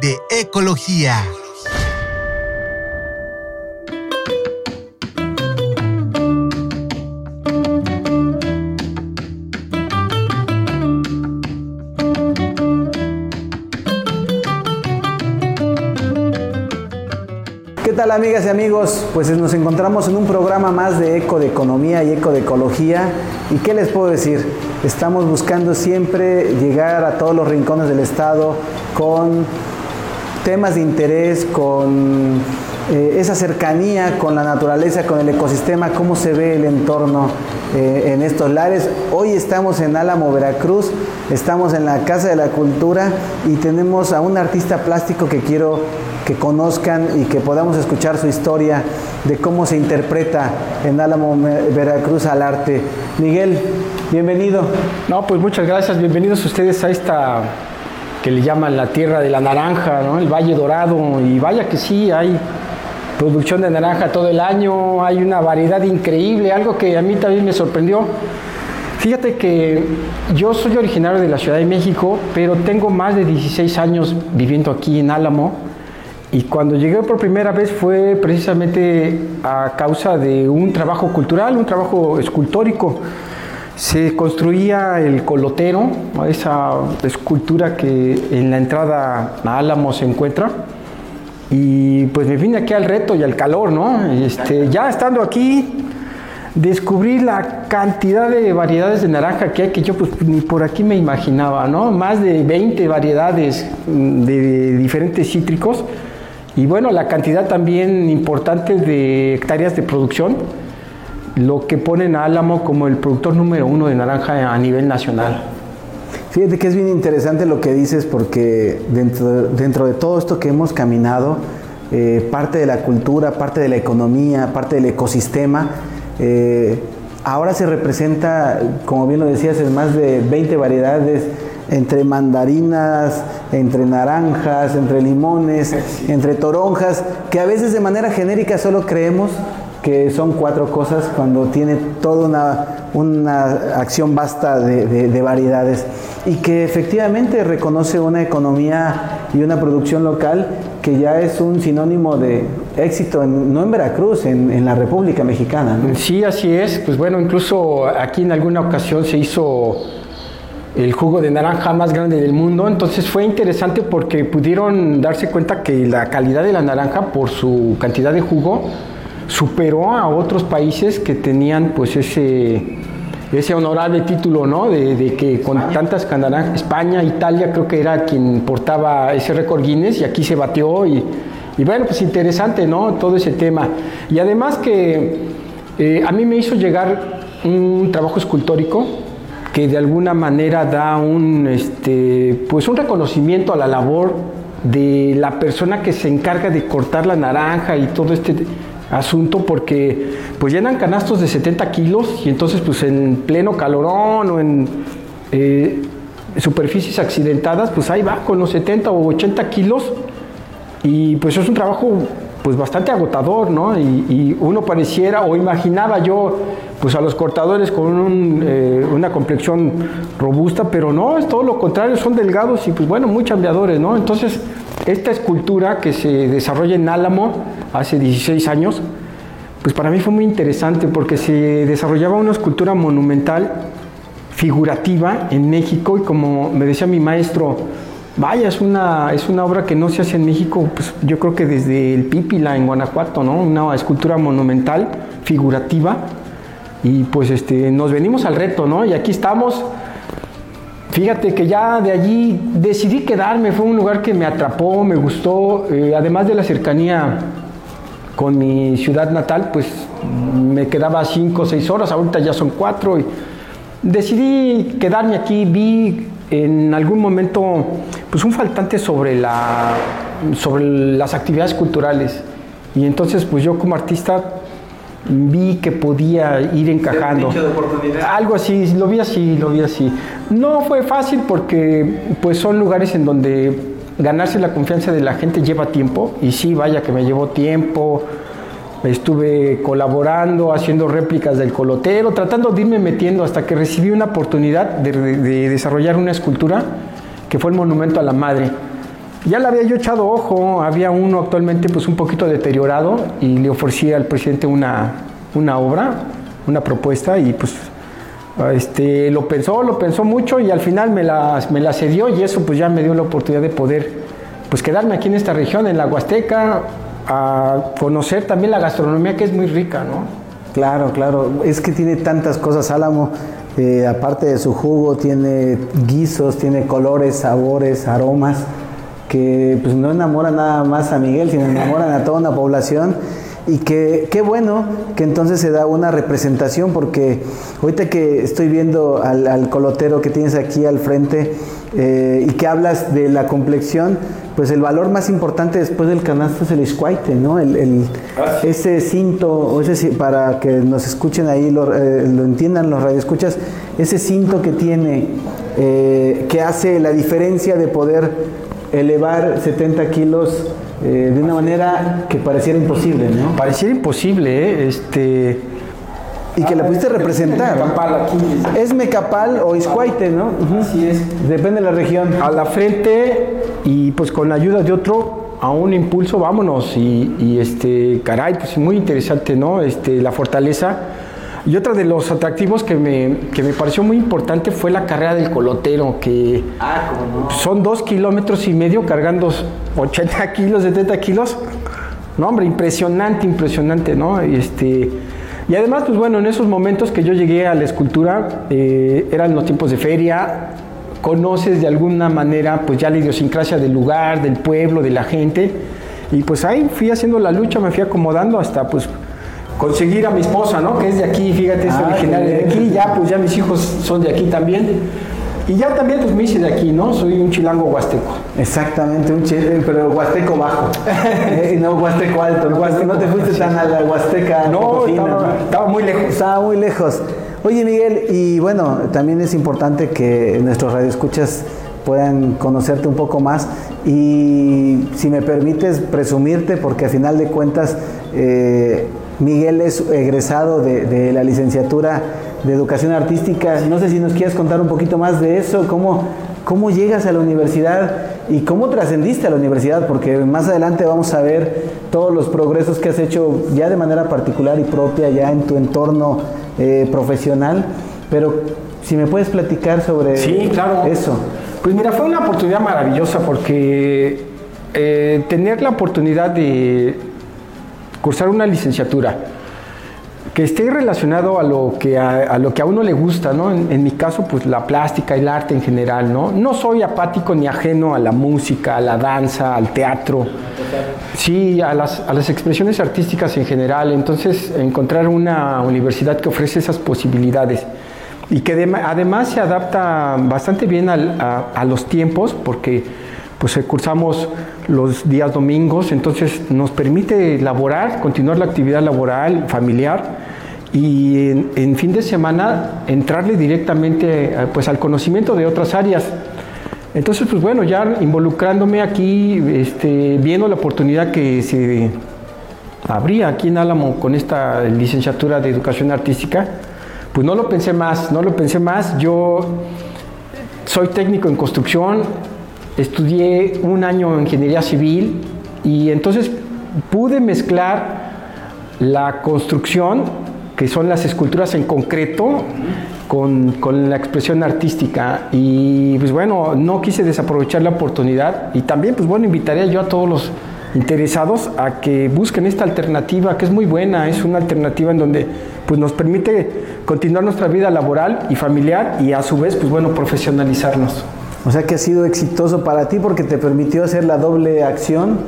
de ecología. ¿Qué tal amigas y amigos? Pues nos encontramos en un programa más de eco de economía y eco de ecología. ¿Y qué les puedo decir? Estamos buscando siempre llegar a todos los rincones del estado con temas de interés, con eh, esa cercanía con la naturaleza, con el ecosistema, cómo se ve el entorno eh, en estos lares. Hoy estamos en Álamo, Veracruz, estamos en la Casa de la Cultura y tenemos a un artista plástico que quiero que conozcan y que podamos escuchar su historia de cómo se interpreta en Álamo, Veracruz al arte. Miguel, bienvenido. No, pues muchas gracias, bienvenidos ustedes a esta que le llaman la tierra de la naranja, ¿no? el Valle Dorado, y vaya que sí, hay producción de naranja todo el año, hay una variedad increíble, algo que a mí también me sorprendió. Fíjate que yo soy originario de la Ciudad de México, pero tengo más de 16 años viviendo aquí en Álamo, y cuando llegué por primera vez fue precisamente a causa de un trabajo cultural, un trabajo escultórico se construía el colotero, esa escultura que en la entrada a Álamo se encuentra. Y pues me vine aquí al reto y al calor, ¿no? Este, ya estando aquí, descubrí la cantidad de variedades de naranja que hay que yo pues ni por aquí me imaginaba, ¿no? Más de 20 variedades de diferentes cítricos y bueno, la cantidad también importante de hectáreas de producción lo que ponen a Álamo como el productor número uno de naranja a nivel nacional. Fíjate que es bien interesante lo que dices porque dentro, dentro de todo esto que hemos caminado, eh, parte de la cultura, parte de la economía, parte del ecosistema, eh, ahora se representa, como bien lo decías, en más de 20 variedades entre mandarinas, entre naranjas, entre limones, entre toronjas, que a veces de manera genérica solo creemos que son cuatro cosas cuando tiene toda una, una acción vasta de, variedades y que efectivamente reconoce una economía y una producción local que ya es un sinónimo de éxito, no en Veracruz, en, la República Mexicana. Sí, así es. Pues bueno, incluso aquí en alguna ocasión se hizo el jugo de naranja más grande del mundo, entonces fue interesante porque pudieron darse cuenta que la calidad de la naranja por su cantidad de jugo, superó a otros países que tenían pues ese, ese honorable título, ¿no? De, que con tantas naranjas, España, Italia creo que era quien portaba ese récord Guinness y aquí se batió y, bueno, pues interesante, ¿no? Todo ese tema. Y además que eh, a mí me hizo llegar un trabajo escultórico que de alguna manera da un, este, pues un reconocimiento a la labor de la persona que se encarga de cortar la naranja y todo este asunto porque pues llenan canastos de 70 kilos y entonces pues en pleno calorón o en eh, superficies accidentadas pues ahí va con los 70 o 80 kilos y pues es un trabajo pues bastante agotador, ¿no? Y, uno pareciera o imaginaba yo pues a los cortadores con eh, una complexión robusta, pero no, es todo lo contrario, son delgados y pues bueno, muy chambeadores, ¿no? Entonces, esta escultura que se desarrolla en Álamo hace 16 años, pues para mí fue muy interesante porque se desarrollaba una escultura monumental, figurativa en México y como me decía mi maestro, vaya, es una, es una obra que no se hace en México, pues yo creo que desde el Pípila en Guanajuato, ¿no? Una escultura monumental, figurativa, y pues este, nos venimos al reto, ¿no? Y aquí estamos Fíjate que ya de allí decidí quedarme, fue un lugar que me atrapó, me gustó, eh, además de la cercanía con mi ciudad natal, pues me quedaba cinco o seis horas, ahorita ya son cuatro decidí quedarme aquí, vi en algún momento pues un faltante sobre, la, sobre las actividades culturales. Y entonces pues yo como artista vi que podía ir encajando. Algo así, lo vi así, lo vi así. No fue fácil porque pues son lugares en donde ganarse la confianza de la gente lleva tiempo y sí, vaya que me llevó tiempo. Estuve colaborando, haciendo réplicas del colotero, tratando de irme metiendo hasta que recibí una oportunidad de, de desarrollar una escultura que fue el monumento a la madre. Ya le había yo echado ojo, había uno actualmente pues un poquito deteriorado y le ofrecí al presidente una, una obra, una propuesta y pues este, lo pensó, lo pensó mucho y al final me la, me la cedió y eso pues ya me dio la oportunidad de poder pues quedarme aquí en esta región, en la Huasteca, a conocer también la gastronomía que es muy rica, ¿no? Claro, claro, es que tiene tantas cosas Álamo, eh, aparte de su jugo tiene guisos, tiene colores, sabores, aromas que pues no enamoran nada más a Miguel, sino enamoran a toda una población y que qué bueno que entonces se da una representación porque ahorita que estoy viendo al, colotero que tienes aquí al frente eh, y que hablas de la complexión, pues el valor más importante después del canasto es el escuaite, ¿no? El, ah, ese cinto, o ese, para que nos escuchen ahí, lo, eh, lo entiendan los radioescuchas, ese cinto que tiene, eh, que hace la diferencia de poder elevar 70 kilos eh, de una manera que pareciera imposible, ¿no? Pareciera imposible, ¿eh? Este... Y que la pudiste representar. Es mecapal o iscuaite, ¿no? Así es. Depende de la región. A la frente y pues con la ayuda de otro a un impulso, vámonos. Y, y este, caray, pues muy interesante, ¿no? Este, la fortaleza y otro de los atractivos que me, que me pareció muy importante fue la carrera del colotero, que ah, son dos kilómetros y medio cargando 80 kilos, 70 kilos. No, hombre, impresionante, impresionante, ¿no? Y, este, y además, pues bueno, en esos momentos que yo llegué a la escultura, eh, eran los tiempos de feria, conoces de alguna manera pues ya la idiosincrasia del lugar, del pueblo, de la gente, y pues ahí fui haciendo la lucha, me fui acomodando hasta pues conseguir a mi esposa, ¿no? Que es de aquí, fíjate, es ah, originaria de aquí, ya pues ya mis hijos son de aquí también. Y ya también pues me hice de aquí, ¿no? Soy un chilango huasteco. Exactamente, un chilango, pero huasteco bajo. Eh, no huasteco alto. No, no te fuiste tan a la huasteca. No, estaba, muy lejos. Estaba muy lejos. Oye Miguel, y bueno, también es importante que nuestros radioescuchas puedan conocerte un poco más y si me permites presumirte, porque a final de cuentas eh, Miguel es egresado de, la licenciatura de Educación Artística. No sé si nos quieres contar un poquito más de eso, cómo, cómo llegas a la universidad y cómo trascendiste a la universidad, porque más adelante vamos a ver todos los progresos que has hecho ya de manera particular y propia, ya en tu entorno eh, profesional. Pero si me puedes platicar sobre sí, claro. eso. Pues mira, fue una oportunidad maravillosa porque eh, tener la oportunidad de cursar una licenciatura que esté relacionado a lo que a, lo que a uno le gusta, ¿no? En, mi caso, pues la plástica el arte en general, ¿no? No soy apático ni ajeno a la música, a la danza, al teatro, sí, a las, a las expresiones artísticas en general. Entonces, encontrar una universidad que ofrece esas posibilidades y que además se adapta bastante bien a, a los tiempos, porque pues cursamos los días domingos, entonces nos permite laborar, continuar la actividad laboral, familiar y en, fin de semana entrarle directamente eh, pues al conocimiento de otras áreas. Entonces, pues bueno, ya involucrándome aquí, este, viendo la oportunidad que se abría aquí en Álamo con esta licenciatura de educación artística, pues no lo pensé más, no lo pensé más. Yo soy técnico en construcción, estudié un año en ingeniería civil y entonces pude mezclar la construcción, que son las esculturas en concreto, con, con, la expresión artística. Y pues bueno, no quise desaprovechar la oportunidad y también pues bueno, invitaría yo a todos los interesados a que busquen esta alternativa que es muy buena, es una alternativa en donde pues nos permite continuar nuestra vida laboral y familiar y a su vez pues bueno, profesionalizarnos. O sea que ha sido exitoso para ti porque te permitió hacer la doble acción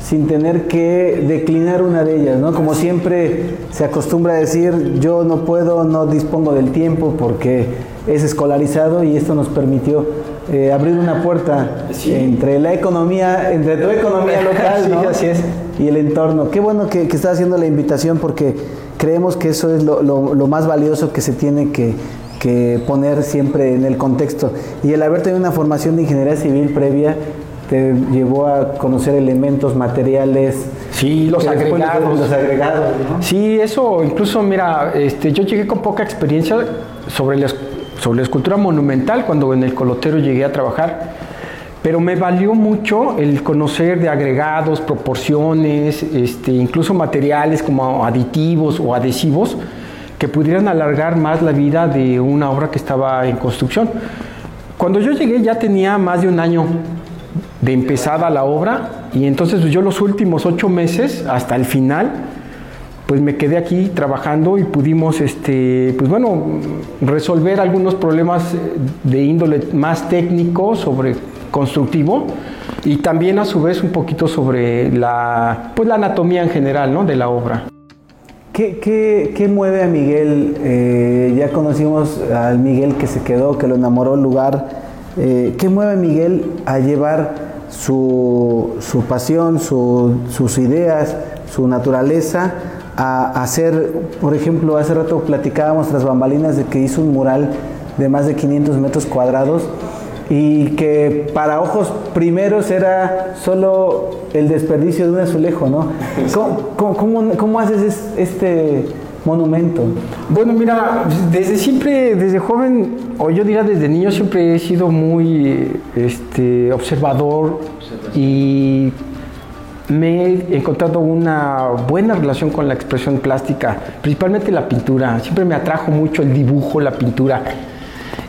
sin tener que declinar una de ellas, ¿no? Como siempre se acostumbra a decir, yo no puedo, no dispongo del tiempo porque es escolarizado y esto nos permitió eh, abrir una puerta entre la economía, entre tu economía local ¿no? así es. y el entorno. Qué bueno que, que estás haciendo la invitación porque creemos que eso es lo, lo, más valioso que se tiene que, que, poner siempre en el contexto. Y el haber tenido una formación de ingeniería civil previa te llevó a conocer elementos materiales. Sí, los agregados. Los agregados Sí, eso incluso, mira, este, yo llegué con poca experiencia sobre las sobre la escultura monumental cuando en el colotero llegué a trabajar, pero me valió mucho el conocer de agregados, proporciones, este, incluso materiales como aditivos o adhesivos que pudieran alargar más la vida de una obra que estaba en construcción. Cuando yo llegué ya tenía más de un año de empezada la obra y entonces yo los últimos ocho meses hasta el final pues me quedé aquí trabajando y pudimos, este, pues bueno, resolver algunos problemas de índole más técnico sobre constructivo y también a su vez un poquito sobre la, pues la anatomía en general ¿no? de la obra. ¿Qué, qué, qué mueve a Miguel? Eh, ya conocimos al Miguel que se quedó, que lo enamoró el lugar. Eh, ¿Qué mueve a Miguel a llevar su, su pasión, su, sus ideas, su naturaleza a hacer, por ejemplo, hace rato platicábamos tras bambalinas de que hizo un mural de más de 500 metros cuadrados y que para ojos primeros era solo el desperdicio de un azulejo, ¿no? ¿Cómo, cómo, haces este monumento? Bueno, mira, desde siempre, desde joven, o yo diría desde niño, siempre he sido muy este, observador y me he encontrado una buena relación con la expresión plástica, principalmente la pintura. Siempre me atrajo mucho el dibujo, la pintura.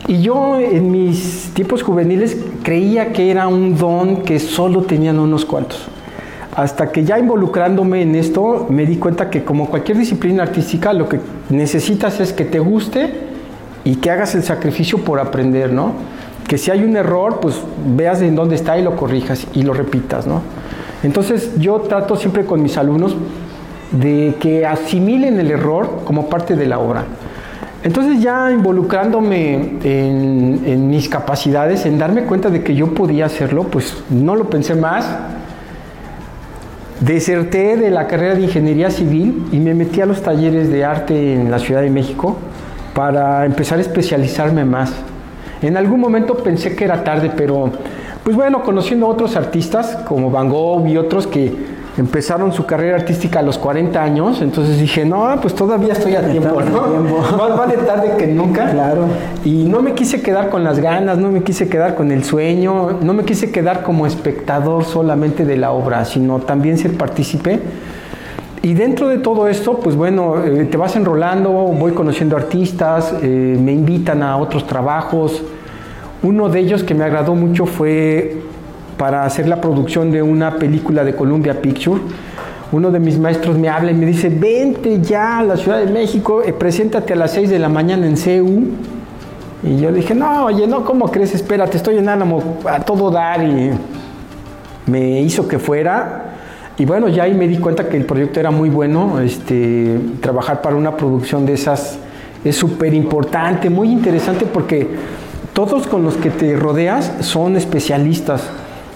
Y yo en mis tiempos juveniles creía que era un don que solo tenían unos cuantos. Hasta que ya involucrándome en esto me di cuenta que como cualquier disciplina artística lo que necesitas es que te guste y que hagas el sacrificio por aprender, ¿no? Que si hay un error, pues veas en dónde está y lo corrijas y lo repitas, ¿no? Entonces yo trato siempre con mis alumnos de que asimilen el error como parte de la obra. Entonces ya involucrándome en, mis capacidades, en darme cuenta de que yo podía hacerlo, pues no lo pensé más. Deserté de la carrera de ingeniería civil y me metí a los talleres de arte en la Ciudad de México para empezar a especializarme más. En algún momento pensé que era tarde, pero pues bueno, conociendo a otros artistas como Van Gogh y otros que empezaron su carrera artística a los 40 años, entonces dije, no, pues todavía estoy a tiempo, ¿no? Más vale tarde que nunca. Claro. Y no me quise quedar con las ganas, no me quise quedar con el sueño, no me quise quedar como espectador solamente de la obra, sino también ser partícipe. Y dentro de todo esto, pues bueno, eh, te vas enrolando, voy conociendo artistas, eh, me invitan a otros trabajos, uno de ellos que me agradó mucho fue para hacer la producción de una película de Columbia Picture. Uno de mis maestros me habla y me dice, vente ya a la Ciudad de México, eh, preséntate a las 6 de la mañana en CEU. Y yo dije, no, oye, no, ¿cómo crees? Espérate, estoy en Álamo a todo dar. Y me hizo que fuera. Y bueno, ya ahí me di cuenta que el proyecto era muy bueno. Este, trabajar para una producción de esas es súper importante, muy interesante porque todos con los que te rodeas son especialistas.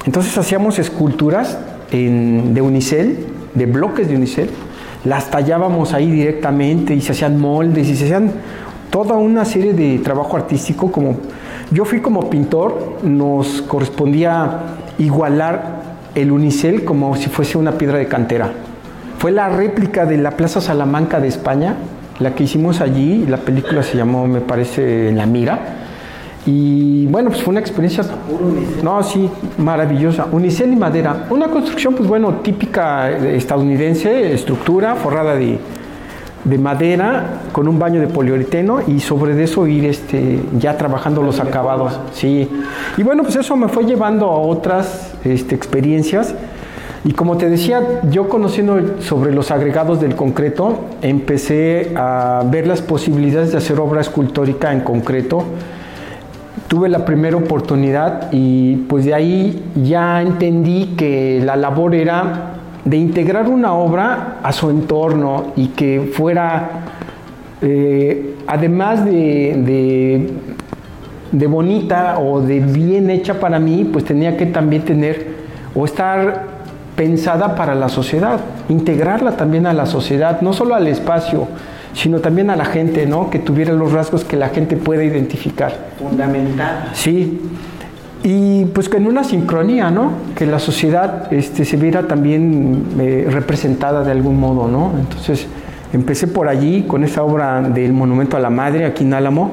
Entonces hacíamos esculturas de unicel, de bloques de unicel, las tallábamos ahí directamente y se hacían moldes y se hacían toda una serie de trabajo artístico como yo fui como pintor, nos correspondía igualar el unicel como si fuese una piedra de cantera. Fue la réplica de la Plaza Salamanca de España, la que hicimos allí, la película se llamó, me parece, La Mira y bueno, pues fue una experiencia. No, sí, maravillosa. Unicel y madera. Una construcción, pues bueno, típica estadounidense, estructura forrada de, de madera con un baño de poliuretano y sobre eso ir este, ya trabajando los acabados. Sí. Y bueno, pues eso me fue llevando a otras este, experiencias. Y como te decía, yo conociendo sobre los agregados del concreto, empecé a ver las posibilidades de hacer obra escultórica en concreto tuve la primera oportunidad y pues de ahí ya entendí que la labor era de integrar una obra a su entorno y que fuera, eh, además de, de bonita o de bien hecha para mí, pues tenía que también tener o estar pensada para la sociedad, integrarla también a la sociedad, no solo al espacio, sino también a la gente, ¿no? Que tuviera los rasgos que la gente pueda identificar. Fundamental. Sí. Y pues que en una sincronía, ¿no? Que la sociedad este, se viera también eh, representada de algún modo, ¿no? Entonces empecé por allí con esa obra del Monumento a la Madre aquí en Álamo.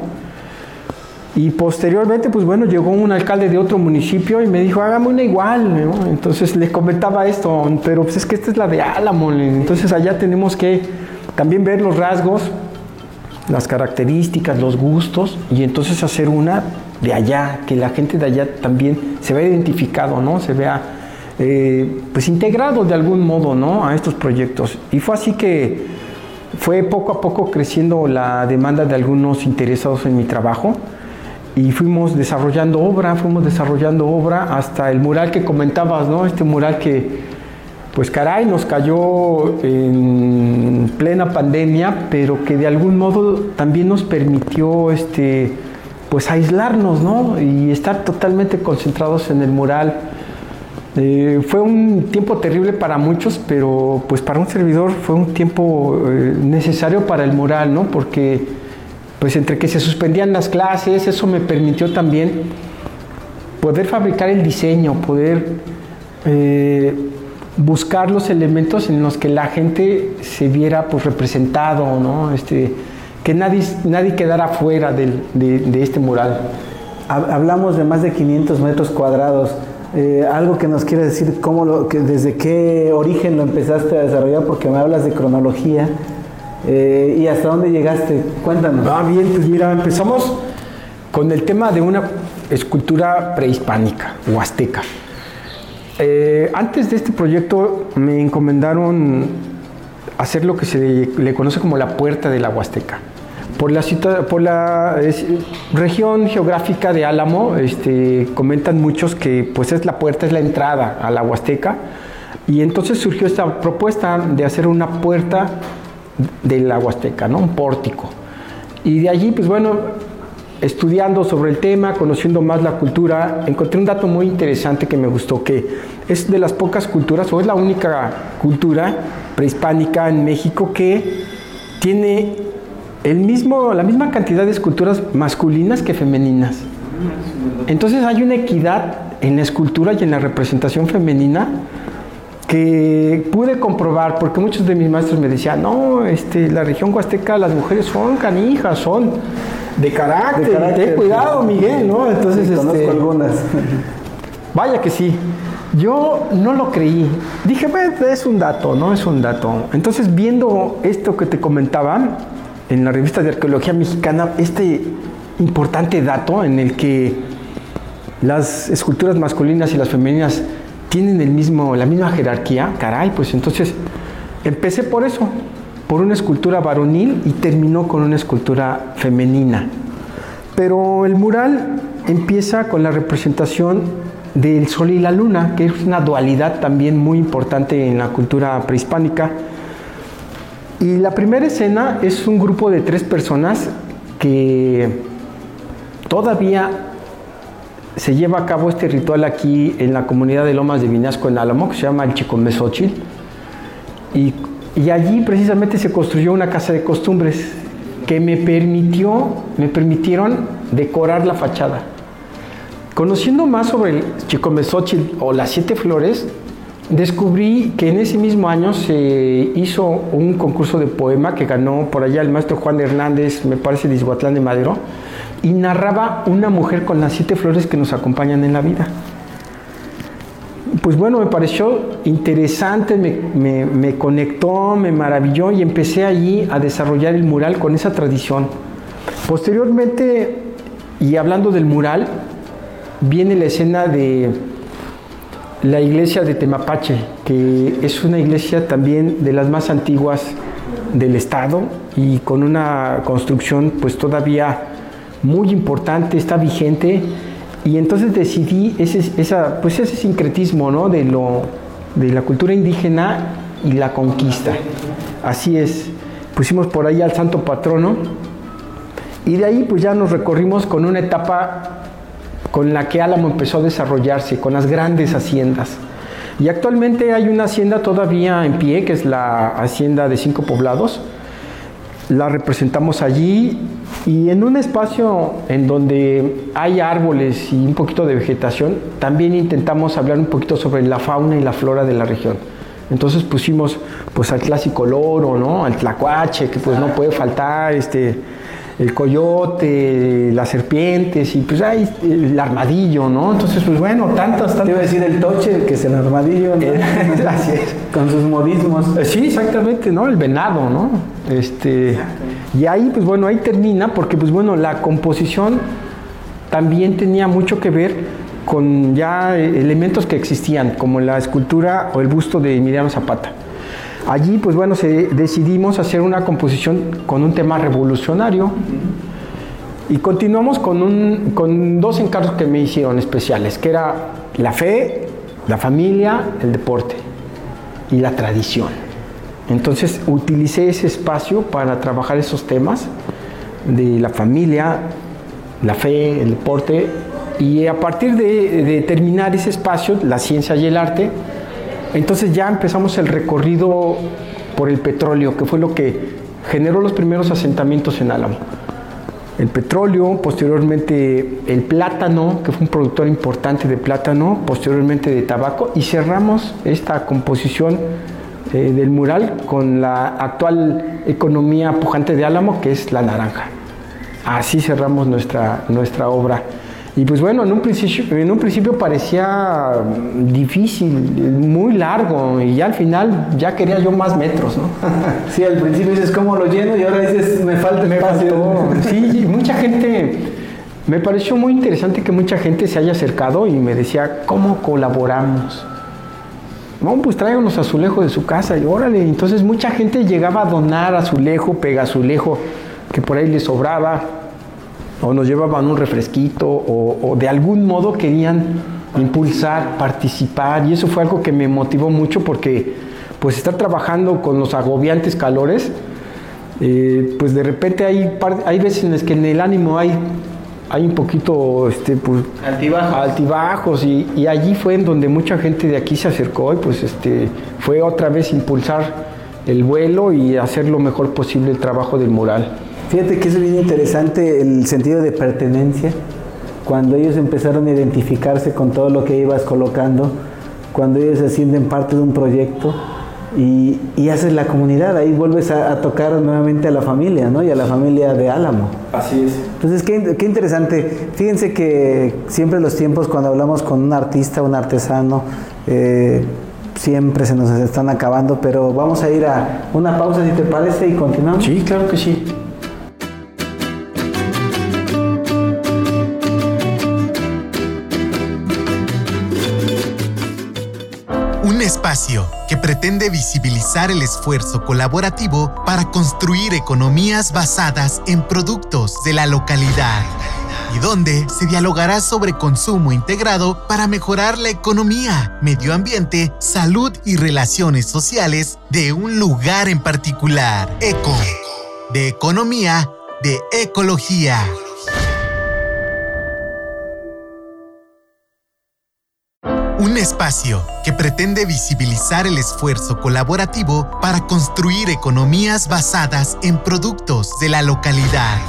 Y posteriormente, pues bueno, llegó un alcalde de otro municipio y me dijo, hágame una igual, ¿no? Entonces le comentaba esto, pero pues es que esta es la de Álamo, entonces allá tenemos que también ver los rasgos, las características, los gustos y entonces hacer una de allá, que la gente de allá también se vea identificado, ¿no? Se vea eh, pues integrado de algún modo, ¿no? A estos proyectos. Y fue así que fue poco a poco creciendo la demanda de algunos interesados en mi trabajo y fuimos desarrollando obra, fuimos desarrollando obra hasta el mural que comentabas, ¿no? Este mural que pues caray, nos cayó en plena pandemia, pero que de algún modo también nos permitió este, pues aislarnos, ¿no? Y estar totalmente concentrados en el mural. Eh, fue un tiempo terrible para muchos, pero pues para un servidor fue un tiempo eh, necesario para el mural, ¿no? Porque pues entre que se suspendían las clases, eso me permitió también poder fabricar el diseño, poder eh, buscar los elementos en los que la gente se viera pues representado, ¿no? Este, que nadie, nadie quedara fuera de, de, este mural. Hablamos de más de 500 metros cuadrados. Eh, algo que nos quiere decir cómo lo, que desde qué origen lo empezaste a desarrollar, porque me hablas de cronología. Eh, ¿Y hasta dónde llegaste? Cuéntanos. Ah, bien, pues mira, empezamos con el tema de una escultura prehispánica o azteca. Eh, antes de este proyecto me encomendaron hacer lo que se le conoce como la puerta de la Huasteca. Por la, por la región geográfica de Álamo, este, comentan muchos que pues es la puerta, es la entrada a la Huasteca. Y entonces surgió esta propuesta de hacer una puerta de la Huasteca, ¿no? un pórtico. Y de allí, pues bueno, estudiando sobre el tema, conociendo más la cultura, encontré un dato muy interesante que me gustó, que es de las pocas culturas, o es la única cultura prehispánica en México que tiene el mismo, la misma cantidad de esculturas masculinas que femeninas. Entonces hay una equidad en la escultura y en la representación femenina que pude comprobar, porque muchos de mis maestros me decían, no, este, la región huasteca, las mujeres son canijas, son de carácter, ten cuidado, Miguel, ¿no? Entonces, conozco este, algunas. Vaya que sí. Yo no lo creí. Dije, pues es un dato, ¿no? Es un dato. Entonces, viendo esto que te comentaba en la revista de Arqueología Mexicana, este importante dato en el que las esculturas masculinas y las femeninas tienen el mismo, la misma jerarquía, caray, pues entonces empecé por eso, por una escultura varonil y terminó con una escultura femenina. Pero el mural empieza con la representación del sol y la luna, que es una dualidad también muy importante en la cultura prehispánica. Y la primera escena es un grupo de tres personas que todavía se lleva a cabo este ritual aquí en la comunidad de Lomas de Vinasco en Álamo, que se llama el Chicomesochil. Y y allí precisamente se construyó una casa de costumbres que me permitió, me permitieron decorar la fachada. Conociendo más sobre el Chicomezóchil o las siete flores, descubrí que en ese mismo año se hizo un concurso de poema que ganó por allá el maestro Juan Hernández, me parece de Izhuatlán de Madero, y narraba una mujer con las siete flores que nos acompañan en la vida pues bueno, me pareció interesante, me, conectó, me maravilló y empecé allí a desarrollar el mural con esa tradición. Posteriormente, y hablando del mural, viene la escena de la iglesia de Temapache, que es una iglesia también de las más antiguas del estado y con una construcción pues todavía muy importante, está vigente y entonces decidí ese, pues ese sincretismo ¿no? de, de la cultura indígena y la conquista. Así es. Pusimos por ahí al santo patrono Y de ahí pues ya nos recorrimos con una etapa con la que Álamo empezó a desarrollarse, con las grandes haciendas. Y actualmente hay una hacienda todavía en pie, que es la hacienda de cinco poblados. La representamos allí y en un espacio en donde hay árboles y un poquito de vegetación, también intentamos hablar un poquito sobre la fauna y la flora de la región. Entonces pusimos pues al clásico loro, ¿no? Al tlacuache, que pues no puede faltar, este, el coyote, las serpientes y pues hay el armadillo, ¿no? Entonces, pues bueno, tantas, tantas. Te iba a decir el toche, que es el armadillo, ¿no? Así es. Con sus modismos. Eh, Sí, exactamente, ¿no? El venado, ¿no? Este, y ahí, pues bueno, ahí termina, porque pues bueno, la composición también tenía mucho que ver con ya eh, elementos que existían, como la escultura o el busto de Emiliano Zapata. Allí, pues bueno, decidimos hacer una composición con un tema revolucionario y continuamos con, un, con dos encargos que me hicieron especiales, que era la fe, la familia, el deporte y la tradición. Entonces utilicé ese espacio para trabajar esos temas de la familia, la fe, el deporte y a partir de, de terminar ese espacio, la ciencia y el arte, entonces ya empezamos el recorrido por el petróleo, que fue lo que generó los primeros asentamientos en Álamo. El petróleo, posteriormente el plátano, que fue un productor importante de plátano, posteriormente de tabaco, y cerramos esta composición eh, del mural con la actual economía pujante de Álamo, que es la naranja. Así cerramos nuestra, nuestra obra. Y pues bueno, en un principio, en un principio parecía difícil, muy largo, y ya al final ya quería yo más metros, ¿no? Sí, al principio dices, ¿cómo lo lleno? Y ahora dices, me falta espacio. Sí, mucha gente, me pareció muy interesante que mucha gente se haya acercado y me decía, ¿cómo colaboramos? No, pues tráiganos azulejo de su casa y órale. Entonces mucha gente llegaba a donar azulejo, pega azulejo, que por ahí les sobraba, o nos llevaban un refresquito, o, o de algún modo querían impulsar, participar, y eso fue algo que me motivó mucho porque pues estar trabajando con los agobiantes calores, eh, pues de repente hay, hay veces en las que en el ánimo hay, hay un poquito este, pues, Altibajos. altibajos y, y allí fue en donde mucha gente de aquí se acercó y pues este, fue otra vez impulsar el vuelo y hacer lo mejor posible el trabajo del mural. Fíjate que es bien interesante el sentido de pertenencia. Cuando ellos empezaron a identificarse con todo lo que ibas colocando, cuando ellos se sienten parte de un proyecto y, y haces la comunidad, ahí vuelves a, a tocar nuevamente a la familia, ¿no? Y a la familia de Álamo. Así es. Entonces, qué, qué interesante. Fíjense que siempre los tiempos cuando hablamos con un artista, un artesano, eh, siempre se nos están acabando, pero vamos a ir a una pausa si te parece y continuamos. Sí, claro que sí. Espacio que pretende visibilizar el esfuerzo colaborativo para construir economías basadas en productos de la localidad y donde se dialogará sobre consumo integrado para mejorar la economía, medio ambiente, salud y relaciones sociales de un lugar en particular. Eco, de economía, de ecología. Un espacio que pretende visibilizar el esfuerzo colaborativo para construir economías basadas en productos de la localidad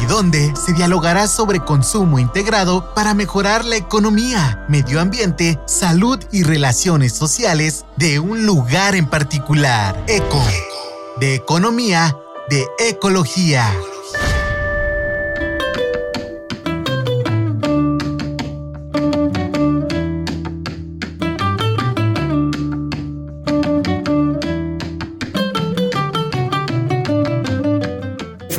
y donde se dialogará sobre consumo integrado para mejorar la economía, medio ambiente, salud y relaciones sociales de un lugar en particular. Eco, de economía, de ecología.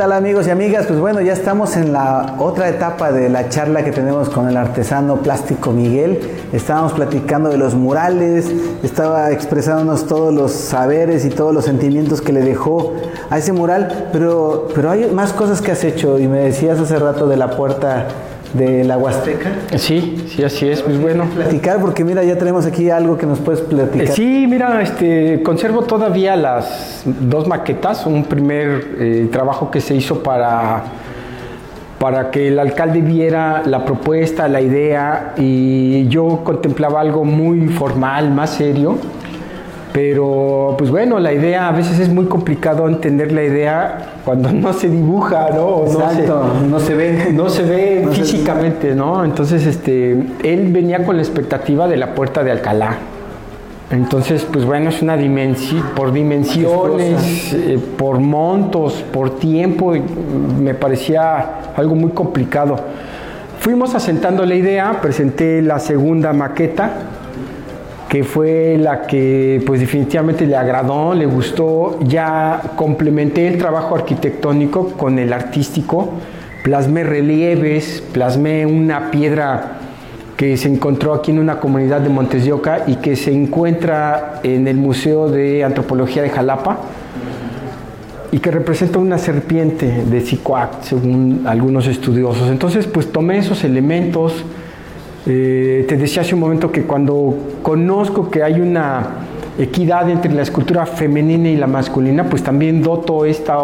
Tal amigos y amigas? Pues bueno, ya estamos en la otra etapa de la charla que tenemos con el artesano plástico Miguel. Estábamos platicando de los murales, estaba expresándonos todos los saberes y todos los sentimientos que le dejó a ese mural, pero, pero hay más cosas que has hecho y me decías hace rato de la puerta de la Huasteca. Sí, sí, así es. Pues bueno. Platicar, porque mira, ya tenemos aquí algo que nos puedes Eh, platicar. Sí, mira, este, conservo todavía las dos maquetas, un primer eh, trabajo que se hizo para para que el alcalde viera la propuesta, la idea, y yo contemplaba algo muy formal, más serio. Pero, pues bueno, la idea a veces es muy complicado entender la idea cuando no se dibuja, ¿no? Exacto, no se, ve. No se ve físicamente, ¿no? Entonces, este, él venía con la expectativa de la puerta de Alcalá. Entonces, pues bueno, es una dimensión, por dimensiones, eh, por montos, por tiempo, me parecía algo muy complicado. Fuimos asentando la idea, presenté la segunda maqueta, que fue la que pues definitivamente le agradó, le gustó, ya complementé el trabajo arquitectónico con el artístico, plasmé relieves, plasmé una piedra que se encontró aquí en una comunidad de Montes y que se encuentra en el Museo de Antropología de Jalapa y que representa una serpiente de Cicuac, según algunos estudiosos. Entonces, pues tomé esos elementos. Eh, te decía hace un momento que cuando conozco que hay una equidad entre la escultura femenina y la masculina, pues también doto esta,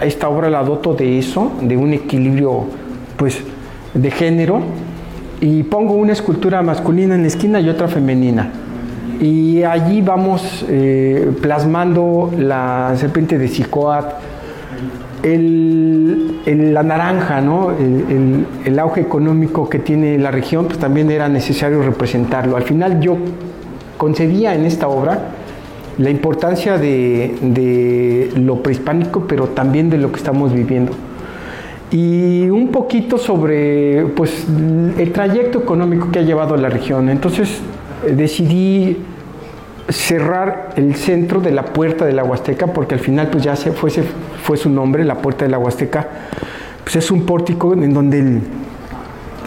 esta obra la doto de eso, de un equilibrio pues de género y pongo una escultura masculina en la esquina y otra femenina. Y allí vamos eh, plasmando la serpiente de Sicoat, el, la naranja, ¿no? El, el, auge económico que tiene la región, pues también era necesario representarlo. Al final yo concebía en esta obra la importancia de, de lo prehispánico, pero también de lo que estamos viviendo y un poquito sobre pues, el trayecto económico que ha llevado la región. Entonces decidí cerrar el centro de la puerta de la Huasteca porque al final pues ya se fue, fue su nombre, la puerta de la Huasteca. Pues es un pórtico en donde el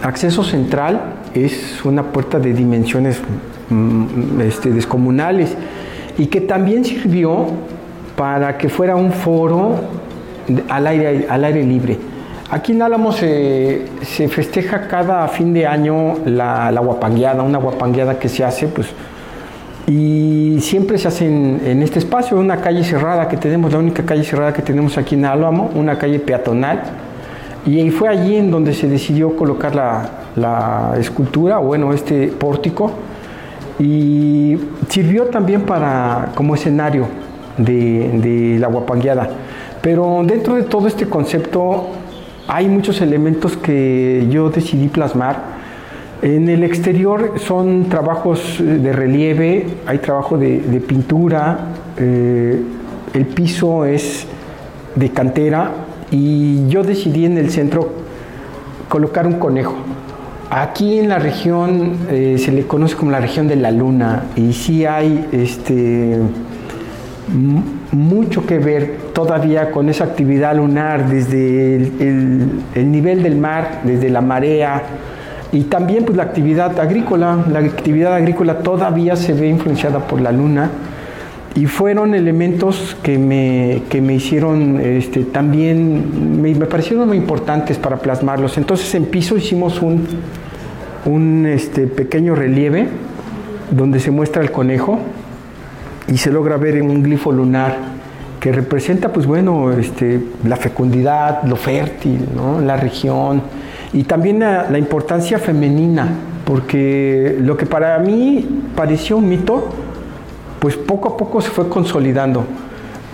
acceso central es una puerta de dimensiones mm, este, descomunales y que también sirvió para que fuera un foro al aire, al aire libre. Aquí en Álamos se festeja cada fin de año la, la, guapangueada, una guapangueada que se hace, pues, y siempre se hace en, este espacio, una calle cerrada que tenemos, la única calle cerrada que tenemos aquí en Álamo, una calle peatonal, y fue allí en donde se decidió colocar la, la escultura, bueno, este pórtico, y sirvió también para, como escenario de, de la guapangueada. Pero dentro de todo este concepto hay muchos elementos que yo decidí plasmar. En el exterior son trabajos de relieve, hay trabajo de, pintura, eh, el piso es de cantera y yo decidí en el centro colocar un conejo. Aquí en la región eh, se le conoce como la región de la luna y sí hay este, mucho que ver todavía con esa actividad lunar desde el, nivel del mar, desde la marea y también pues la actividad agrícola. La actividad agrícola todavía se ve influenciada por la luna y fueron elementos que me, que me hicieron este, también, me, parecieron muy importantes para plasmarlos. Entonces en piso hicimos un, un este, pequeño relieve donde se muestra el conejo y se logra ver en un glifo lunar que representa, pues bueno, este, la fecundidad, lo fértil, la región y también la, importancia femenina, porque lo que para mí pareció un mito, pues poco a poco se fue consolidando.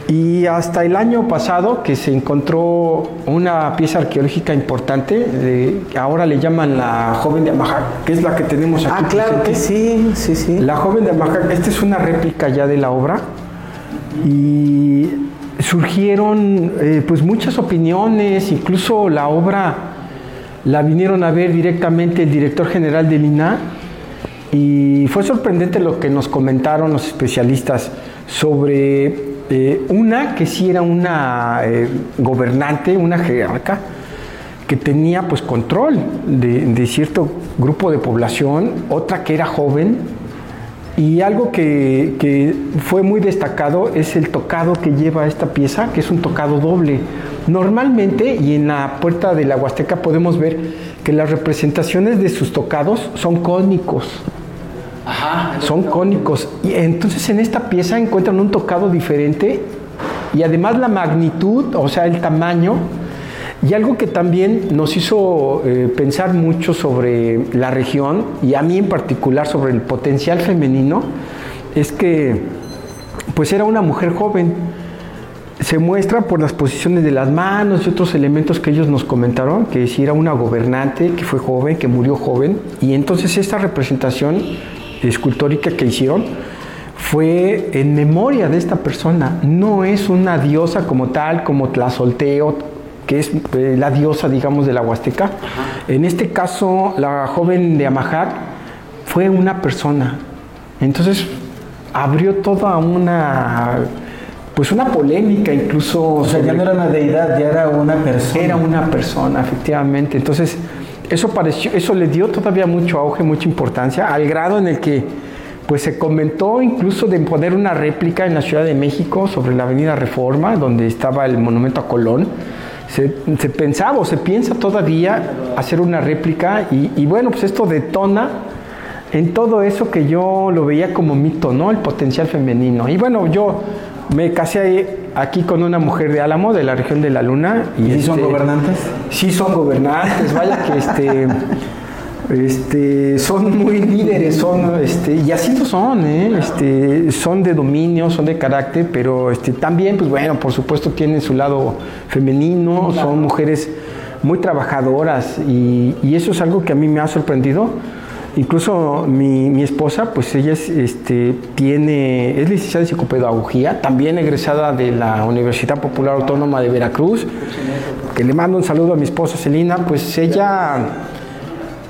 Y hasta el año pasado que se encontró una pieza arqueológica importante, ahora le llaman la joven de Amajac, que es la que tenemos aquí. Ah, claro que sí, sí, sí. La joven de Amajac, esta es una réplica ya de la obra y surgieron eh, pues muchas opiniones, incluso la obra la vinieron a ver directamente el director general del INA y fue sorprendente lo que nos comentaron los especialistas sobre eh, una que sí era una eh, gobernante, una jerarca, que tenía pues control de, de cierto grupo de población, otra que era joven, y algo que, fue muy destacado es el tocado que lleva esta pieza, que es un tocado doble. Normalmente, y en la puerta de la Huasteca podemos ver que las representaciones de sus tocados son cónicos. Ajá, son cónicos. Y entonces en esta pieza encuentran un tocado diferente y además la magnitud, o sea, el tamaño, Y algo que también nos hizo eh, pensar mucho sobre la región y a mí en particular sobre el potencial femenino es que pues era una mujer joven. Se muestra por las posiciones de las manos y otros elementos que ellos nos comentaron, que si era una gobernante que fue joven, que murió joven, y entonces esta representación escultórica que hicieron fue en memoria de esta persona, no es una diosa como tal, como Tlazolteo, que es eh, la diosa, digamos, de la Huasteca. En este caso, la joven de Amajac fue una persona. Entonces, abrió toda una pues una polémica incluso o sea ya no era una deidad ya era una persona era una persona efectivamente entonces eso pareció eso le dio todavía mucho auge mucha importancia al grado en el que pues se comentó incluso de poner una réplica en la Ciudad de México sobre la Avenida Reforma donde estaba el monumento a Colón se, pensaba o se piensa todavía hacer una réplica y, bueno, pues esto detona en todo eso que yo lo veía como mito, ¿no? El potencial femenino. Y bueno, yo me casé aquí con una mujer de Álamo, de la región de la Luna. ¿Y, ¿Y son este, gobernantes? Sí son gobernantes, vaya que este... Este, son muy líderes, son, este, y así lo son, ¿eh? este, son de dominio, son de carácter, pero este, también, pues bueno, por supuesto tienen su lado femenino, son mujeres muy trabajadoras y, eso es algo que a mí me ha sorprendido. Incluso mi, mi esposa, pues ella es, este, tiene, es licenciada en psicopedagogía, también egresada de la Universidad Popular Autónoma de Veracruz, que le mando un saludo a mi esposa Celina, pues ella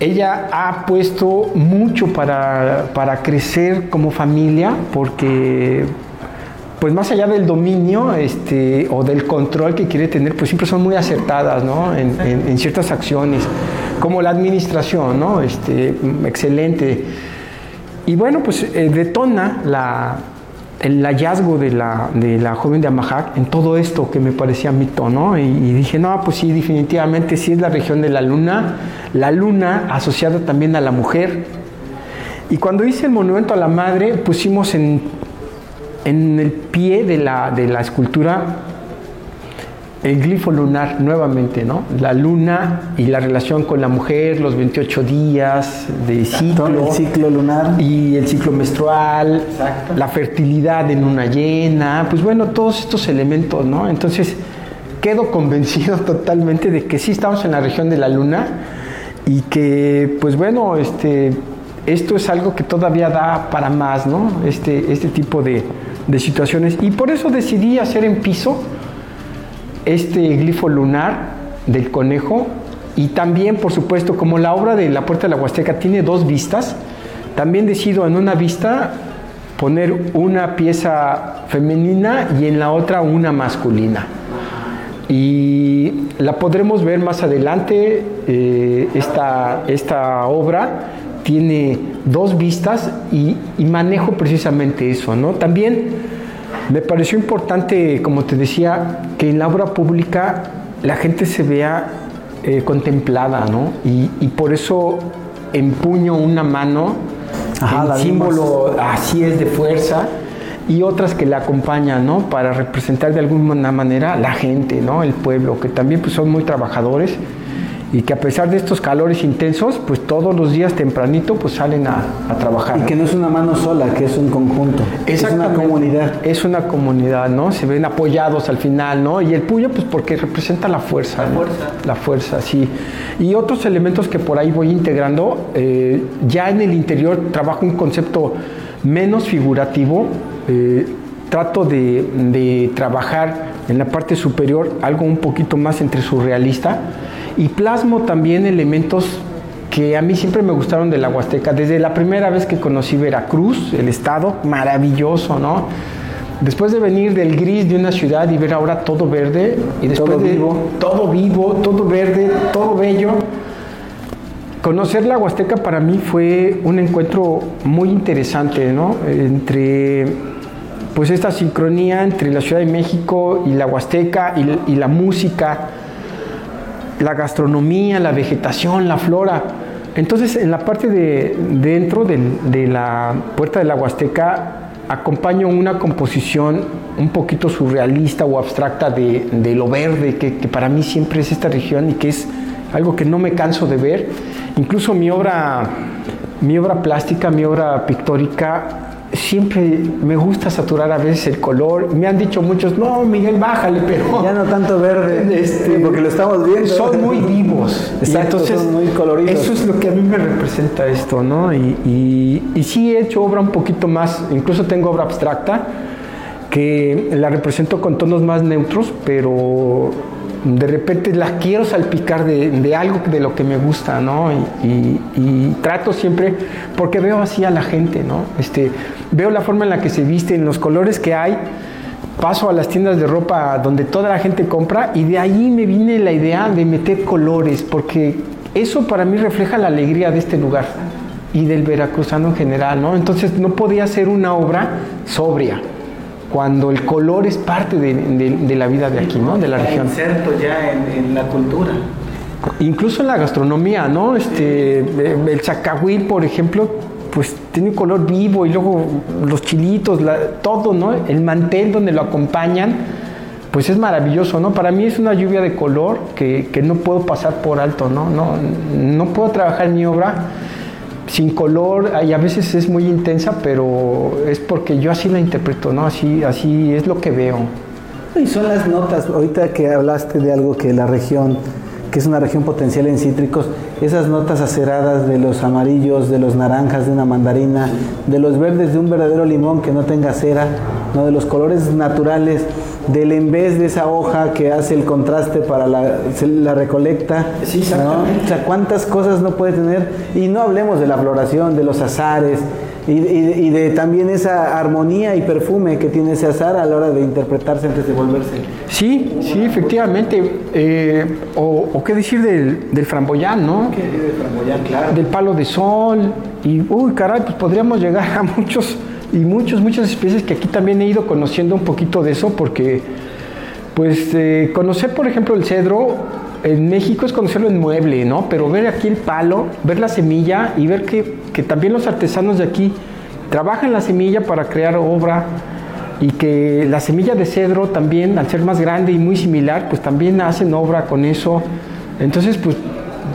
ella ha puesto mucho para, crecer como familia porque pues más allá del dominio este, o del control que quiere tener, pues siempre son muy acertadas ¿no? en, ciertas acciones, como la administración, ¿no? este, excelente. Y bueno, pues eh, detona la, el hallazgo de la, de la joven de Amajac en todo esto que me parecía mito, ¿no? Y, dije, no, pues sí, definitivamente sí es la región de la luna, la luna asociada también a la mujer. Y cuando hice el monumento a la madre, pusimos en, en el pie de la, de la escultura el glifo lunar nuevamente, ¿no? La luna y la relación con la mujer, los 28 días de ciclo. El ciclo lunar. Y el ciclo menstrual, la fertilidad en una llena, pues bueno, todos estos elementos, ¿no? Entonces, quedo convencido totalmente de que sí estamos en la región de la luna y que, pues bueno, este, esto es algo que todavía da para más, ¿no? Este, este tipo de, de situaciones. Y por eso decidí hacer en piso este glifo lunar del conejo y también, por supuesto, como la obra de La Puerta de la Huasteca tiene dos vistas, también decido en una vista poner una pieza femenina y en la otra una masculina. Y la podremos ver más adelante, eh, esta, esta obra tiene dos vistas y, y, manejo precisamente eso, ¿no? También me pareció importante, como te decía, que en la obra pública la gente se vea eh, contemplada, ¿no? Y, por eso empuño una mano, el símbolo así es de fuerza, y otras que la acompañan, ¿no? Para representar de alguna manera la gente, ¿no? El pueblo, que también pues, son muy trabajadores y que a pesar de estos calores intensos, pues todos los días tempranito pues salen a, trabajar. Y que no es una mano sola, que es un conjunto. Es una comunidad. Es una comunidad, ¿no? Se ven apoyados al final, ¿no? Y el puyo pues porque representa la fuerza. La fuerza. La fuerza, sí. Y otros elementos que por ahí voy integrando, eh, ya en el interior trabajo un concepto menos figurativo. Eh, trato de, de trabajar en la parte superior algo un poquito más entre surrealista y plasmo también elementos que a mí siempre me gustaron de la Huasteca. Desde la primera vez que conocí Veracruz, el estado, maravilloso, ¿no? Después de venir del gris de una ciudad y ver ahora todo verde, y después todo vivo. todo vivo, todo verde, todo bello, conocer la Huasteca para mí fue un encuentro muy interesante, ¿no? Entre pues esta sincronía entre la Ciudad de México y la Huasteca y, la música, la gastronomía, la vegetación, la flora. Entonces, en la parte de dentro de, la puerta de la Huasteca acompaño una composición un poquito surrealista o abstracta de, de lo verde, que, que, para mí siempre es esta región y que es algo que no me canso de ver. Incluso mi obra, mi obra plástica, mi obra pictórica, siempre me gusta saturar a veces el color. Me han dicho muchos, no, Miguel, bájale, pero... Ya no tanto verde, este, porque lo estamos viendo. Son muy vivos. Exacto, entonces, son muy coloridos. Eso es lo que a mí me representa esto, ¿no? Y, y, y sí he hecho obra un poquito más, incluso tengo obra abstracta, que la represento con tonos más neutros, pero de repente la quiero salpicar de, de, algo de lo que me gusta, ¿no? Y, trato siempre, porque veo así a la gente, ¿no? Este, veo la forma en la que se visten, los colores que hay, paso a las tiendas de ropa donde toda la gente compra y de ahí me viene la idea de meter colores, porque eso para mí refleja la alegría de este lugar y del veracruzano en general, ¿no? Entonces no podía ser una obra sobria cuando el color es parte de, de, de la vida de aquí, ¿no? De la región. Inserto ya en, en, la cultura. Incluso en la gastronomía, ¿no? Este, el zacahuil, por ejemplo, pues tiene un color vivo y luego los chilitos, la, todo, ¿no? El mantel donde lo acompañan, pues es maravilloso, ¿no? Para mí es una lluvia de color que, que no puedo pasar por alto, ¿no? No, no puedo trabajar en mi obra sin color y a veces es muy intensa, pero es porque yo así la interpreto, ¿no? Así, así es lo que veo. Y son las notas, ahorita que hablaste de algo que la región, que es una región potencial en cítricos, esas notas aceradas de los amarillos, de los naranjas de una mandarina, de los verdes de un verdadero limón que no tenga cera, ¿no? de los colores naturales, del en vez de esa hoja que hace el contraste para la, la recolecta. Sí, ¿no? O sea, cuántas cosas no puede tener. Y no hablemos de la floración, de los azares. Y, y, y, de también esa armonía y perfume que tiene ese azar a la hora de interpretarse antes de volverse. Sí, sí, efectivamente. Eh, o, o, qué decir del, del framboyán, ¿no? ¿Qué del framboyán, claro? Del palo de sol. Y, uy, caray, pues podríamos llegar a muchos y muchas, muchas especies que aquí también he ido conociendo un poquito de eso porque, pues, eh, conocer, por ejemplo, el cedro en México es conocerlo en mueble, ¿no? Pero ver aquí el palo, ver la semilla y ver que, que también los artesanos de aquí trabajan la semilla para crear obra y que la semilla de cedro también, al ser más grande y muy similar, pues también hacen obra con eso. Entonces, pues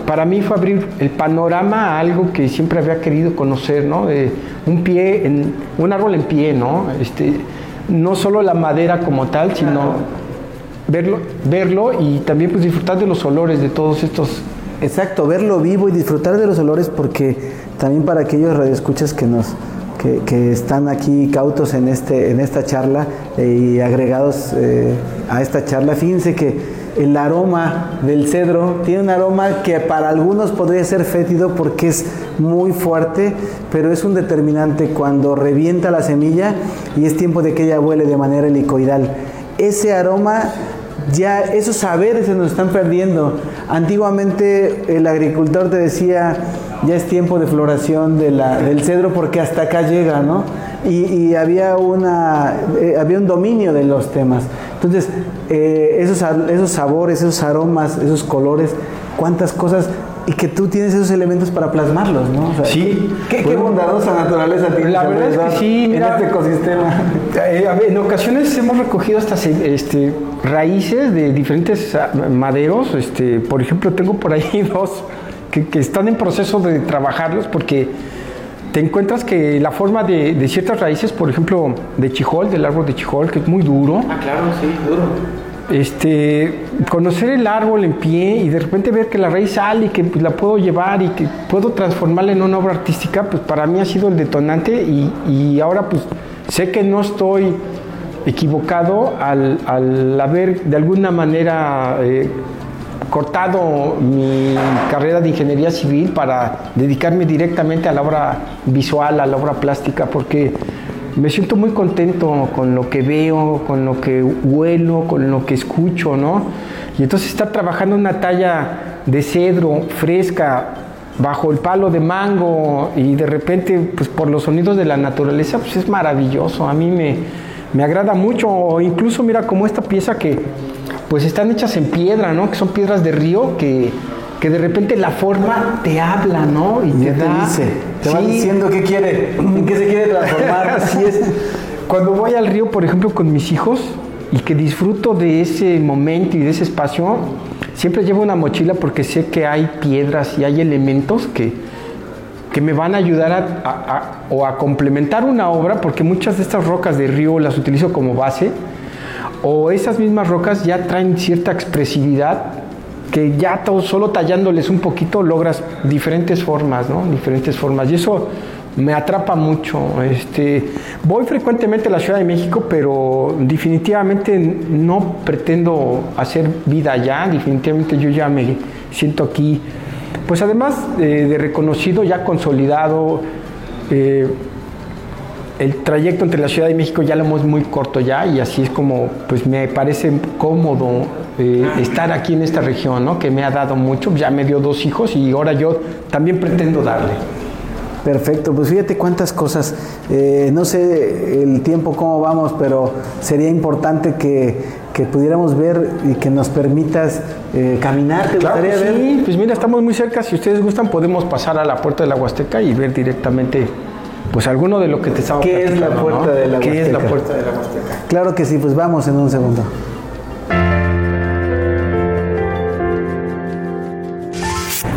para mí fue abrir el panorama a algo que siempre había querido conocer, ¿no? De un pie, en, un árbol en pie, ¿no? Este, no solo la madera como tal, sino verlo, verlo y también pues disfrutar de los olores de todos estos. Exacto, verlo vivo y disfrutar de los olores porque también para aquellos radioescuchas que nos que, que están aquí cautos en este en esta charla eh, y agregados eh, a esta charla, fíjense que el aroma del cedro tiene un aroma que para algunos podría ser fétido porque es muy fuerte, pero es un determinante cuando revienta la semilla y es tiempo de que ella huele de manera helicoidal. Ese aroma ya esos saberes se nos están perdiendo. Antiguamente el agricultor te decía, ya es tiempo de floración del cedro porque hasta acá llega, ¿no? Y, y había, una, eh, había un dominio de los temas. Entonces, eh, esos, esos sabores, esos aromas, esos colores, cuántas cosas y que tú tienes esos elementos para plasmarlos, ¿no? O sea, sí. Qué, qué bondadosa naturaleza tienes. La verdad es que sí, mira, en este ecosistema. Eh, en ocasiones hemos recogido estas este, raíces de diferentes maderos. Este, por ejemplo, tengo por ahí dos que, que están en proceso de trabajarlos porque te encuentras que la forma de, de, ciertas raíces, por ejemplo, de chijol, del árbol de chijol, que es muy duro. Ah, claro, sí, duro. Este, conocer el árbol en pie y de repente ver que la raíz sale y que pues, la puedo llevar y que puedo transformarla en una obra artística, pues para mí ha sido el detonante y, y ahora pues sé que no estoy equivocado al, al haber de alguna manera eh, cortado mi carrera de ingeniería civil para dedicarme directamente a la obra visual, a la obra plástica, porque me siento muy contento con lo que veo, con lo que huelo, con lo que escucho, ¿no? Y entonces estar trabajando una talla de cedro fresca bajo el palo de mango y de repente, pues por los sonidos de la naturaleza, pues es maravilloso. A mí me, me agrada mucho, o incluso mira como esta pieza que pues están hechas en piedra, ¿no? Que son piedras de río que, que de repente la forma te habla, ¿no? Y te, da, te dice, te sí. va diciendo qué quiere, en qué se quiere transformar. Así es. cuando voy al río, por ejemplo, con mis hijos y que disfruto de ese momento y de ese espacio, siempre llevo una mochila porque sé que hay piedras y hay elementos que, que me van a ayudar a, o a complementar una obra, porque muchas de estas rocas de río las utilizo como base, o esas mismas rocas ya traen cierta expresividad que ya solo tallándoles un poquito logras diferentes formas, ¿no? Diferentes formas. Y eso me atrapa mucho. Este, voy frecuentemente a la Ciudad de México, pero definitivamente no pretendo hacer vida allá. Definitivamente yo ya me siento aquí, pues además de reconocido, ya consolidado. Eh, el trayecto entre la Ciudad de México ya lo hemos muy corto ya y así es como pues me parece cómodo eh, estar aquí en esta región, ¿no? que me ha dado mucho, ya me dio dos hijos y ahora yo también pretendo darle. Perfecto, pues fíjate cuántas cosas, eh, no sé el tiempo cómo vamos, pero sería importante que, pudiéramos ver y que nos permitas eh, caminar. ¿Te gustaría ver? Sí, pues mira, estamos muy cerca, si ustedes gustan podemos pasar a la puerta de la Huasteca y ver directamente pues alguno de lo que te estaba ¿Qué es la puerta de la? ¿Qué es la puerta de la Huasteca? Claro que sí, pues vamos en un segundo.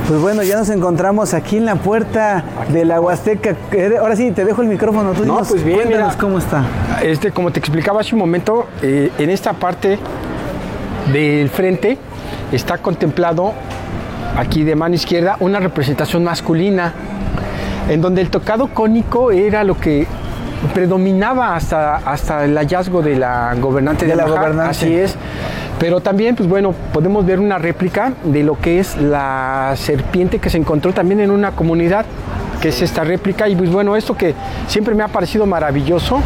Pues bueno, ya nos encontramos aquí en la puerta de la Huasteca. Ahora sí, te dejo el micrófono. Tú no, pues bien, cuéntanos cómo está. Este, como te explicaba hace un momento, eh, en esta parte del frente está contemplado aquí de mano izquierda una representación masculina, en donde el tocado cónico era lo que predominaba hasta, hasta el hallazgo de la gobernante de, la gobernante. Así es. Pero también, pues bueno, podemos ver una réplica de lo que es la serpiente que se encontró también en una comunidad, que es esta réplica. Y pues bueno, esto que siempre me ha parecido maravilloso,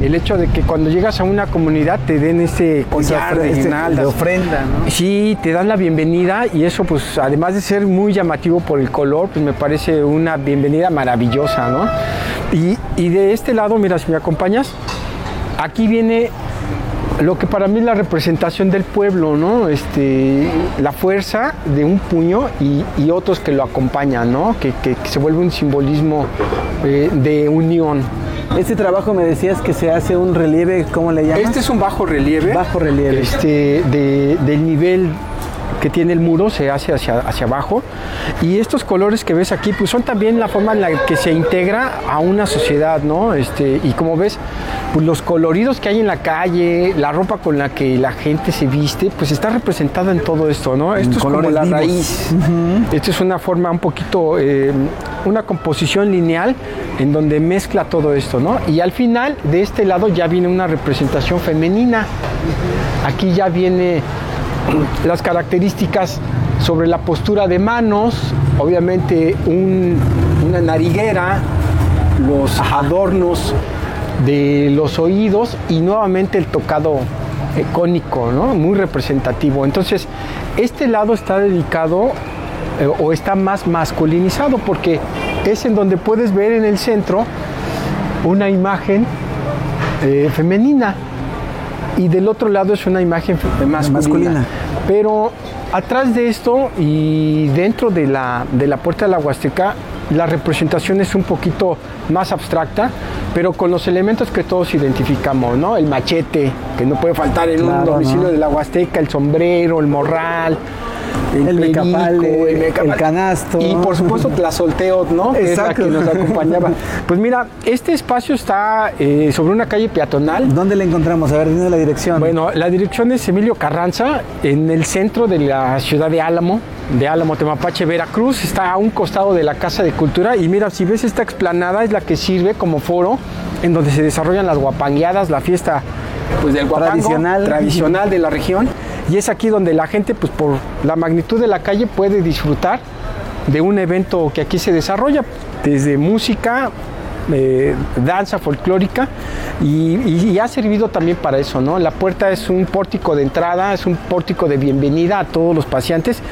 el hecho de que cuando llegas a una comunidad te den ese collar de, ofrenda, ¿no? Sí, te dan la bienvenida y eso pues además de ser muy llamativo por el color, pues me parece una bienvenida maravillosa, ¿no? Y, y de este lado, mira, si me acompañas, aquí viene lo que para mí es la representación del pueblo, ¿no? Este, la fuerza de un puño y, otros que lo acompañan, ¿no? Que, se vuelve un simbolismo eh, de unión. Este trabajo me decías que se hace un relieve, ¿cómo le llamas? Este es un bajo relieve. Bajo relieve. Este, del nivel que tiene el muro se hace hacia, hacia abajo y estos colores que ves aquí pues son también la forma en la que se integra a una sociedad, ¿no? Este, y como ves, pues los coloridos que hay en la calle, la ropa con la que la gente se viste, pues está representada en todo esto, ¿no? Esto es como la raíz. Esto es una forma un poquito, eh, una composición lineal en donde mezcla todo esto, ¿no? Y al final de este lado ya viene una representación femenina. Aquí ya viene las características sobre la postura de manos, obviamente una nariguera, los adornos de los oídos y nuevamente el tocado cónico, ¿no? muy representativo. Entonces, este lado está dedicado eh, o está más masculinizado porque es en donde puedes ver en el centro una imagen eh, femenina y del otro lado es una imagen masculina. Pero atrás de esto y dentro de la, de la puerta de la Huasteca, la representación es un poquito más abstracta, pero con los elementos que todos identificamos, ¿no? El machete, que no puede faltar en un domicilio de la Huasteca, el sombrero, el morral, el, el, el, canasto. Y por supuesto la solteo, ¿no? Que Exacto. que nos acompañaba. Pues mira, este espacio está eh, sobre una calle peatonal. ¿Dónde le encontramos? A ver, dime la dirección. Bueno, la dirección es Emilio Carranza, en el centro de la ciudad de Álamo, de Álamo, Temapache, Veracruz. Está a un costado de la Casa de Cultura. Y mira, si ves esta explanada, es la que sirve como foro en donde se desarrollan las guapangueadas, la fiesta pues del guapango, tradicional. tradicional de la región y es aquí donde la gente, pues por la magnitud de la calle, puede disfrutar de un evento que aquí se desarrolla, desde música, eh, danza folclórica y, ha servido también para eso, ¿no? La puerta es un pórtico de entrada, es un pórtico de bienvenida a todos los pacientes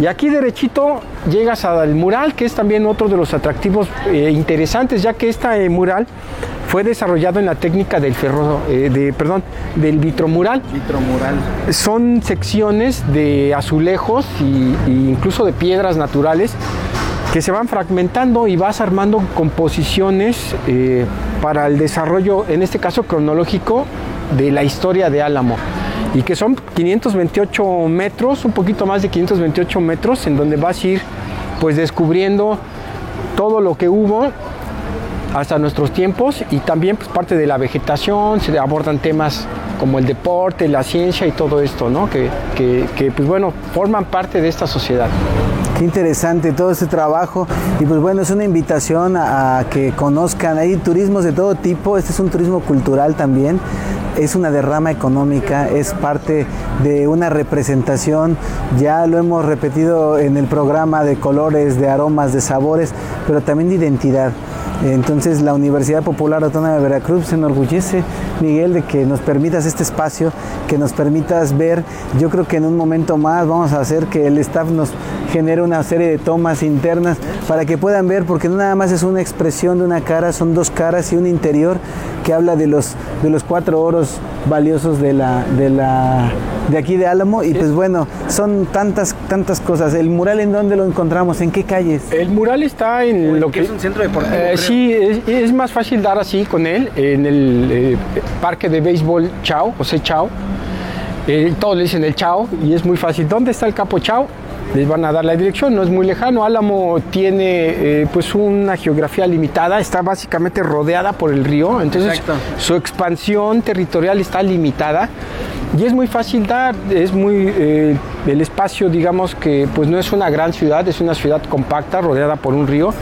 y aquí derechito llegas al mural, que es también otro de los atractivos eh, interesantes, ya que este mural fue desarrollado en la técnica del ferro, eh, de, perdón, del vitromural. Vitromural. Son secciones de azulejos e incluso de piedras naturales que se van fragmentando y vas armando composiciones eh, para el desarrollo, en este caso cronológico, de la historia de Álamo. Y que son 528 metros, un poquito más de 528 metros, en donde vas a ir pues descubriendo todo lo que hubo hasta nuestros tiempos y también pues, parte de la vegetación, se abordan temas como el deporte, la ciencia y todo esto, ¿no? que, que pues bueno, forman parte de esta sociedad. Qué interesante todo este trabajo. Y pues bueno, es una invitación a, que conozcan, hay turismos de todo tipo, este es un turismo cultural también, es una derrama económica, es parte de una representación, ya lo hemos repetido en el programa de colores, de aromas, de sabores, pero también de identidad. Entonces la Universidad Popular Autónoma de Veracruz se enorgullece, Miguel, de que nos permitas este espacio, que nos permitas ver. Yo creo que en un momento más vamos a hacer que el staff nos genere una serie de tomas internas para que puedan ver, porque no nada más es una expresión de una cara, son dos caras y un interior que habla de los, de los cuatro oros valiosos de la, de la de aquí de Álamo y pues bueno, son tantas tantas cosas. El mural en dónde lo encontramos, en qué calles? El mural está en lo que es un centro deportivo. Eh, sí, es, más fácil dar así con él en el eh, parque de béisbol Chao, José Chao. Eh, todos le dicen el Chao y es muy fácil. ¿Dónde está el capo Chao? Les van a dar la dirección, no es muy lejano. Álamo tiene pues una geografía limitada, está básicamente rodeada por el río, entonces su expansión territorial está limitada y es muy fácil dar, es muy eh, el espacio, digamos que pues no es una gran ciudad, es una ciudad compacta rodeada por un río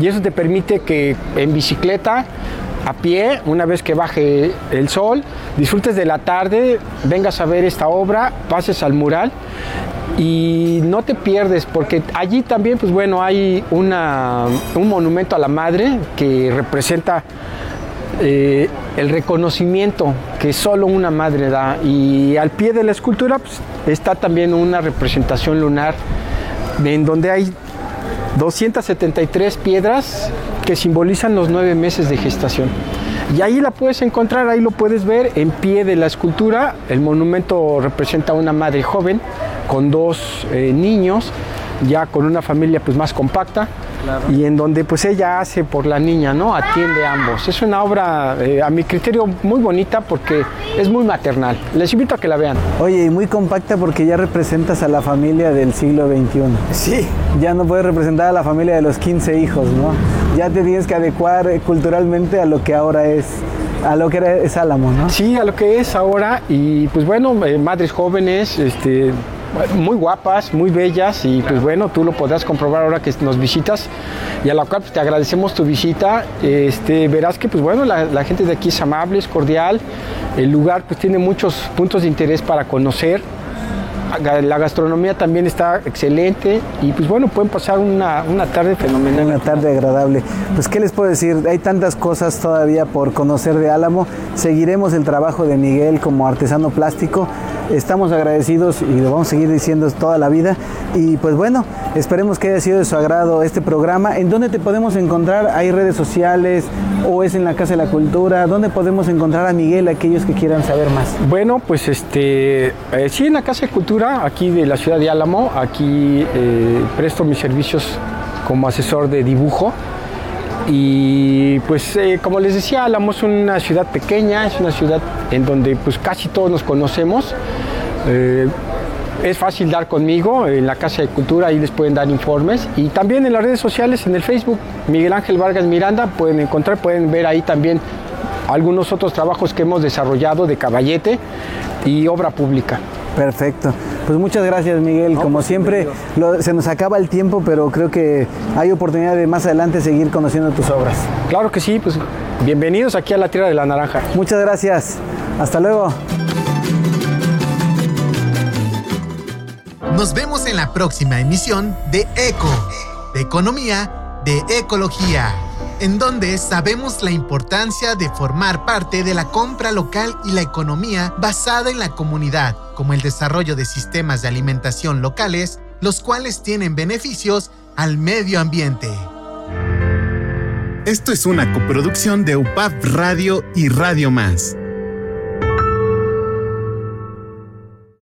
y eso te permite que en bicicleta a pie, una vez que baje el sol, disfrutes de la tarde, vengas a ver esta obra, pases al mural y no te pierdes porque allí también pues bueno hay un monumento a la madre que representa eh, el reconocimiento que solo una madre da. Y al pie de la escultura pues, está también una representación lunar en donde hay 273 piedras que simbolizan los nueve meses de gestación. Y ahí la puedes encontrar, ahí lo puedes ver en pie de la escultura. El monumento representa a una madre joven con dos eh, niños, ya con una familia pues más compacta y en donde pues ella hace por la niña, ¿no? Atiende a ambos. Es una obra, eh, a mi criterio, muy bonita porque es muy maternal. Les invito a que la vean. Oye, y muy compacta porque ya representas a la familia del siglo XXI. Sí. Ya no puedes representar a la familia de los 15 hijos, ¿no? Ya te tienes que adecuar eh, culturalmente a lo que ahora es a lo que es Álamo, ¿no? Sí, a lo que es ahora y pues bueno, eh, madres jóvenes, este, muy guapas, muy bellas y pues bueno, tú lo podrás comprobar ahora que nos visitas y a la cual pues, te agradecemos tu visita. Este, verás que pues bueno, la, gente de aquí es amable, es cordial, el lugar pues tiene muchos puntos de interés para conocer. La gastronomía también está excelente y pues bueno, pueden pasar una, una tarde fenomenal. Una tarde agradable. Pues qué les puedo decir, hay tantas cosas todavía por conocer de Álamo. Seguiremos el trabajo de Miguel como artesano plástico Estamos agradecidos y lo vamos a seguir diciendo toda la vida. Y pues bueno, esperemos que haya sido de su agrado este programa. ¿En dónde te podemos encontrar? ¿Hay redes sociales o es en la Casa de la Cultura? ¿Dónde podemos encontrar a Miguel, aquellos que quieran saber más? Bueno, pues este, eh, sí, en la Casa de Cultura, aquí de la ciudad de Álamo. Aquí eh, presto mis servicios como asesor de dibujo. Y pues eh, como les decía, Álamo es una ciudad pequeña, es una ciudad en donde pues casi todos nos conocemos. Eh, es fácil dar conmigo en la Casa de Cultura, ahí les pueden dar informes. Y también en las redes sociales, en el Facebook, Miguel Ángel Vargas Miranda, pueden encontrar, pueden ver ahí también algunos otros trabajos que hemos desarrollado de caballete y obra pública. Perfecto. Pues muchas gracias Miguel. Como pues, siempre, se nos acaba el tiempo, pero creo que hay oportunidad de más adelante seguir conociendo tus obras. Claro que sí, pues bienvenidos aquí a la Tierra de la Naranja. Muchas gracias. Hasta luego. Nos vemos en la próxima emisión de ECO, de Economía, de Ecología, en donde sabemos la importancia de formar parte de la compra local y la economía basada en la comunidad, como el desarrollo de sistemas de alimentación locales, los cuales tienen beneficios al medio ambiente. Esto es una coproducción de UPAP Radio y Radio Más.